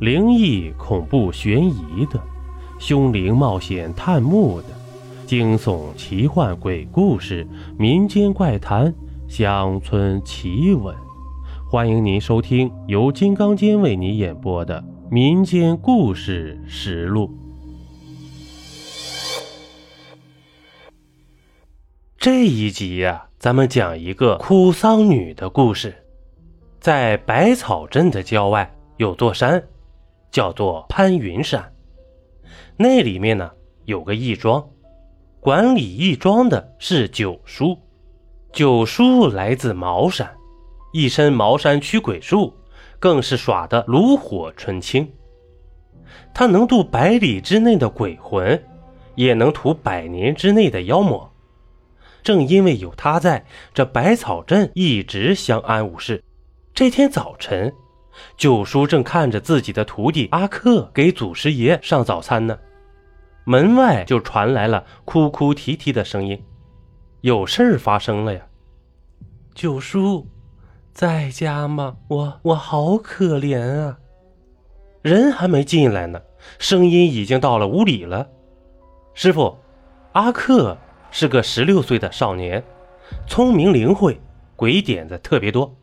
灵异、恐怖、悬疑的，凶灵冒险探墓的，惊悚、奇幻、鬼故事、民间怪谈、乡村奇闻，欢迎您收听由金刚间为你演播的《民间故事实录》。这一集呀，咱们讲一个哭丧女的故事。在百草镇的郊外有座山。叫做潘云山，那里面呢有个义庄，管理义庄的是九叔。九叔来自茅山，一身茅山驱鬼术，更是耍得炉火纯青。他能渡百里之内的鬼魂，也能屠百年之内的妖魔。正因为有他在，这百草镇一直相安无事。这天早晨。九叔正看着自己的徒弟阿克给祖师爷上早餐呢，门外就传来了哭哭啼啼的声音，有事儿发生了呀！九叔，在家吗？我我好可怜啊！人还没进来呢，声音已经到了屋里了。师傅，阿克是个十六岁的少年，聪明灵慧，鬼点子特别多。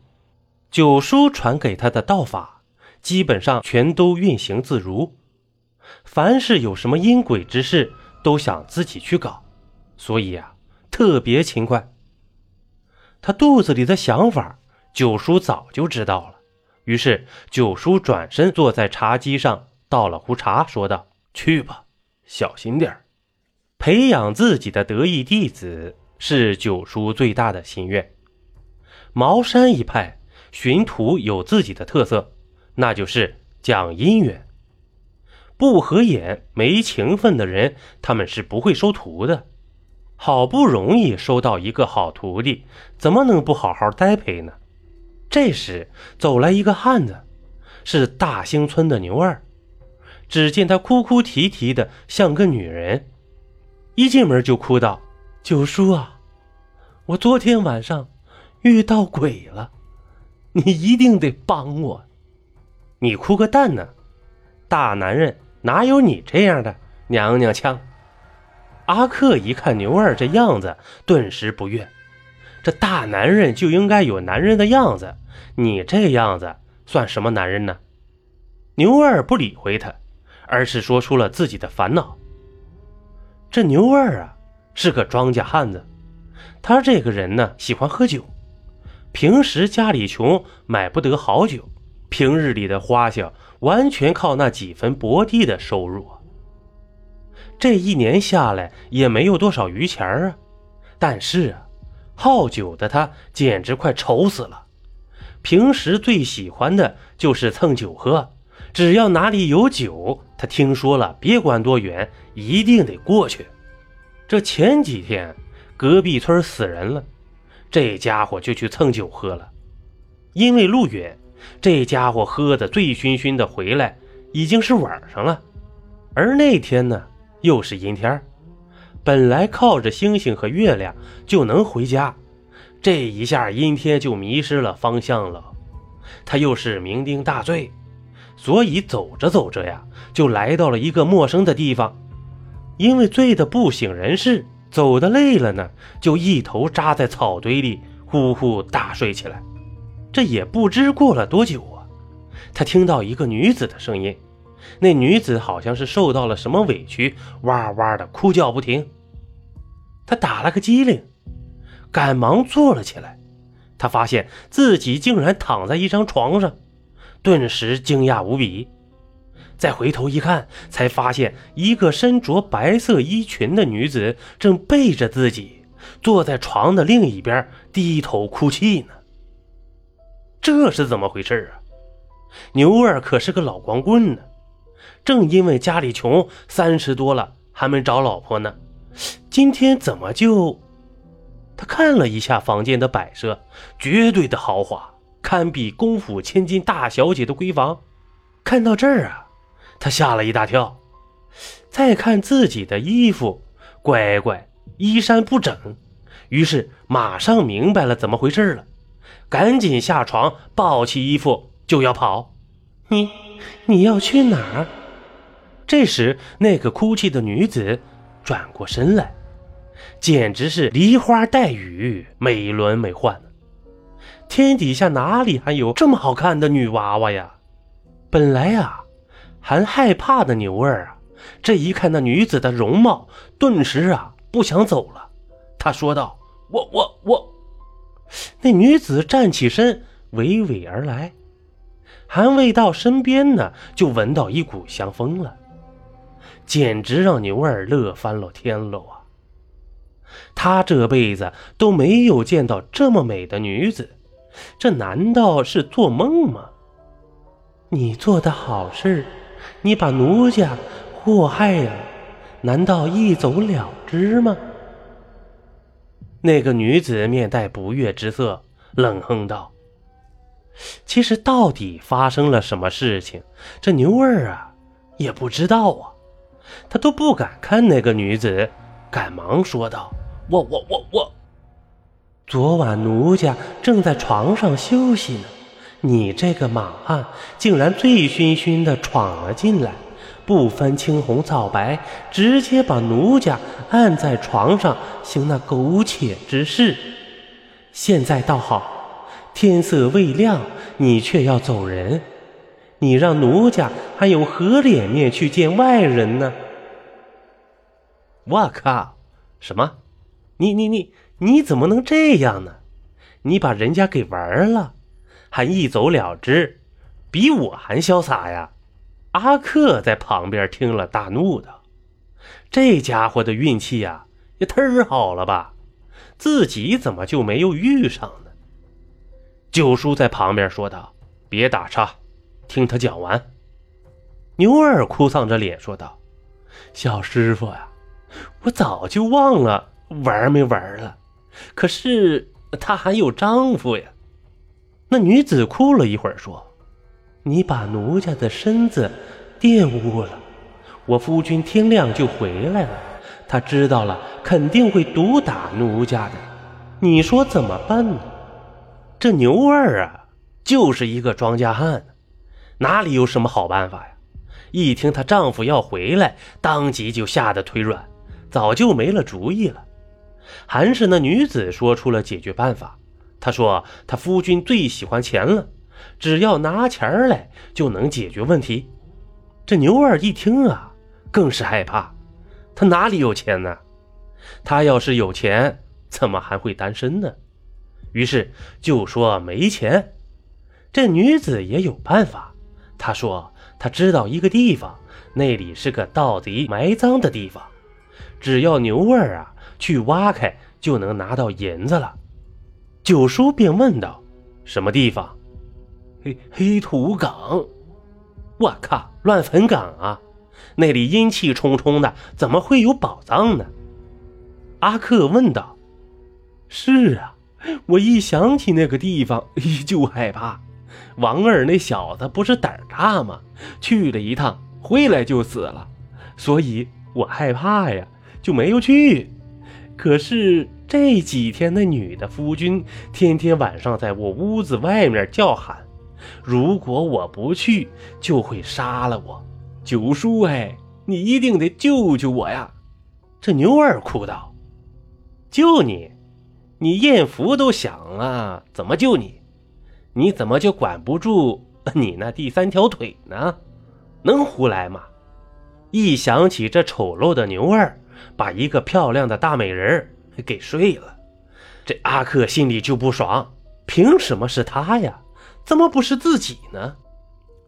九叔传给他的道法，基本上全都运行自如。凡是有什么阴鬼之事，都想自己去搞，所以啊，特别勤快。他肚子里的想法，九叔早就知道了。于是，九叔转身坐在茶几上，倒了壶茶，说道：“去吧，小心点培养自己的得意弟子，是九叔最大的心愿。茅山一派。寻徒有自己的特色，那就是讲姻缘。不合眼、没情分的人，他们是不会收徒的。好不容易收到一个好徒弟，怎么能不好好栽培呢？这时走来一个汉子，是大兴村的牛二。只见他哭哭啼啼的，像个女人。一进门就哭道：“九叔啊，我昨天晚上遇到鬼了。”你一定得帮我，你哭个蛋呢！大男人哪有你这样的娘娘腔？阿克一看牛二这样子，顿时不悦。这大男人就应该有男人的样子，你这样子算什么男人呢？牛二不理会他，而是说出了自己的烦恼。这牛二啊，是个庄稼汉子，他这个人呢，喜欢喝酒。平时家里穷，买不得好酒，平日里的花销完全靠那几分薄地的收入。这一年下来也没有多少余钱啊。但是啊，好酒的他简直快愁死了。平时最喜欢的就是蹭酒喝，只要哪里有酒，他听说了，别管多远，一定得过去。这前几天，隔壁村死人了。这家伙就去蹭酒喝了，因为路远，这家伙喝得醉醺醺的回来，已经是晚上了。而那天呢，又是阴天本来靠着星星和月亮就能回家，这一下阴天就迷失了方向了。他又是酩酊大醉，所以走着走着呀，就来到了一个陌生的地方。因为醉得不省人事。走的累了呢，就一头扎在草堆里，呼呼大睡起来。这也不知过了多久啊，他听到一个女子的声音。那女子好像是受到了什么委屈，哇哇的哭叫不停。他打了个激灵，赶忙坐了起来。他发现自己竟然躺在一张床上，顿时惊讶无比。再回头一看，才发现一个身着白色衣裙的女子正背着自己坐在床的另一边，低头哭泣呢。这是怎么回事啊？牛二可是个老光棍呢，正因为家里穷，三十多了还没找老婆呢。今天怎么就……他看了一下房间的摆设，绝对的豪华，堪比功府千金大小姐的闺房。看到这儿啊！他吓了一大跳，再看自己的衣服，乖乖，衣衫不整，于是马上明白了怎么回事了，赶紧下床，抱起衣服就要跑。你你要去哪儿？”这时，那个哭泣的女子转过身来，简直是梨花带雨，美轮美奂天底下哪里还有这么好看的女娃娃呀？本来啊，还害怕的牛儿啊，这一看那女子的容貌，顿时啊不想走了。他说道：“我我我。”那女子站起身，娓娓而来，还未到身边呢，就闻到一股香风了，简直让牛儿乐翻了天喽啊！他这辈子都没有见到这么美的女子，这难道是做梦吗？你做的好事，你把奴家祸害了，难道一走了之吗？那个女子面带不悦之色，冷哼道：“其实到底发生了什么事情，这牛二啊也不知道啊。他都不敢看那个女子，赶忙说道：‘我我我我，昨晚奴家正在床上休息呢，你这个莽汉竟然醉醺醺的闯了进来。’”不分青红皂白，直接把奴家按在床上行那苟且之事。现在倒好，天色未亮，你却要走人，你让奴家还有何脸面去见外人呢？我靠！什么？你你你你怎么能这样呢？你把人家给玩了，还一走了之，比我还潇洒呀！阿克在旁边听了，大怒道：“这家伙的运气呀，也忒好了吧？自己怎么就没有遇上呢？”九叔在旁边说道：“别打岔，听他讲完。”牛二哭丧着脸说道：“小师傅呀，我早就忘了玩没玩了，可是她还有丈夫呀。”那女子哭了一会儿说。你把奴家的身子玷污了，我夫君天亮就回来了。他知道了，肯定会毒打奴家的。你说怎么办呢？这牛二啊，就是一个庄稼汉，哪里有什么好办法呀？一听她丈夫要回来，当即就吓得腿软，早就没了主意了。还是那女子说出了解决办法。他说：“他夫君最喜欢钱了。”只要拿钱来就能解决问题。这牛二一听啊，更是害怕。他哪里有钱呢？他要是有钱，怎么还会单身呢？于是就说没钱。这女子也有办法。她说她知道一个地方，那里是个盗贼埋赃的地方。只要牛二啊去挖开，就能拿到银子了。九叔便问道：“什么地方？”黑黑土岗，我靠，乱坟岗啊！那里阴气冲冲的，怎么会有宝藏呢？阿克问道。是啊，我一想起那个地方 就害怕。王二那小子不是胆大吗？去了一趟，回来就死了，所以我害怕呀，就没有去。可是这几天那女的夫君天天晚上在我屋子外面叫喊。如果我不去，就会杀了我。九叔，哎，你一定得救救我呀！这牛二哭道：“救你？你艳福都响了，怎么救你？你怎么就管不住你那第三条腿呢？能胡来吗？”一想起这丑陋的牛二把一个漂亮的大美人给睡了，这阿克心里就不爽。凭什么是他呀？怎么不是自己呢？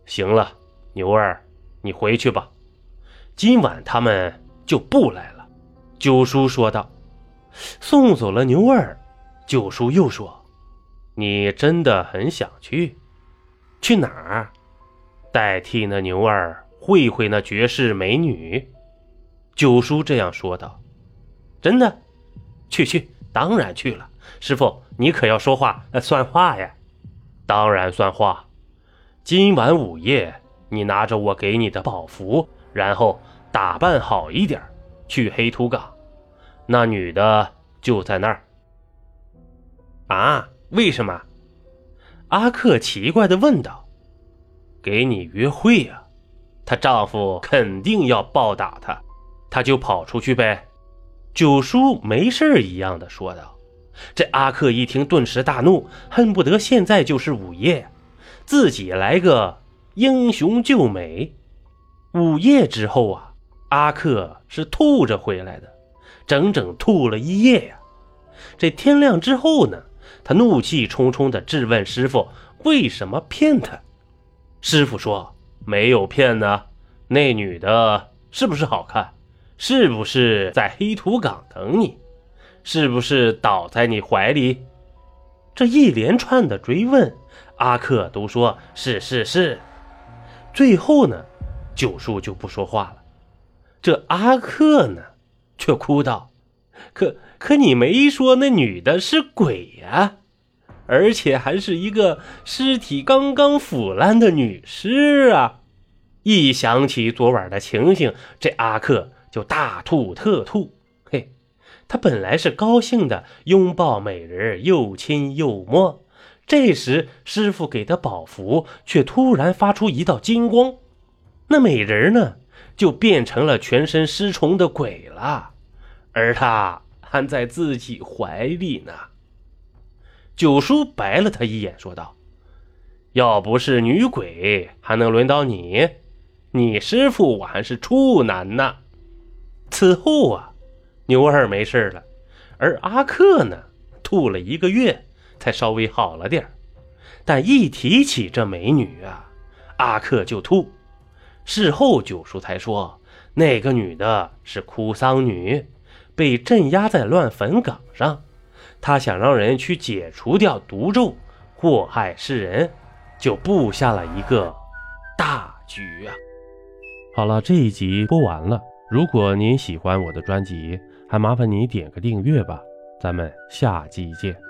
行了，牛儿，你回去吧。今晚他们就不来了。”九叔说道。送走了牛儿，九叔又说：“你真的很想去？去哪儿？代替那牛儿会会那绝世美女？”九叔这样说道。“真的？去去，当然去了。师傅，你可要说话算话呀。”当然算话。今晚午夜，你拿着我给你的宝符，然后打扮好一点，去黑土岗。那女的就在那儿。啊？为什么？阿克奇怪的问道。给你约会呀。她丈夫肯定要暴打她，他就跑出去呗。九叔没事一样的说道。这阿克一听，顿时大怒，恨不得现在就是午夜，自己来个英雄救美。午夜之后啊，阿克是吐着回来的，整整吐了一夜呀。这天亮之后呢，他怒气冲冲地质问师傅：“为什么骗他？”师傅说：“没有骗呢，那女的是不是好看？是不是在黑土岗等你？是不是倒在你怀里？”这一连串的追问，阿克都说是是是。最后呢，九叔就不说话了。这阿克呢，却哭道：“可……”可你没说那女的是鬼呀，而且还是一个尸体刚刚腐烂的女尸啊！一想起昨晚的情形，这阿克就大吐特吐。嘿，他本来是高兴的，拥抱美人，又亲又摸。这时师傅给的宝符却突然发出一道金光，那美人呢，就变成了全身尸虫的鬼了，而他。还在自己怀里呢。九叔白了他一眼，说道：“要不是女鬼，还能轮到你？你师傅我还是处男呢。”此后啊，牛二没事了，而阿克呢，吐了一个月才稍微好了点但一提起这美女啊，阿克就吐。事后九叔才说，那个女的是哭丧女。被镇压在乱坟岗上，他想让人去解除掉毒咒，祸害世人，就布下了一个大局啊！好了，这一集播完了。如果您喜欢我的专辑，还麻烦你点个订阅吧。咱们下期见。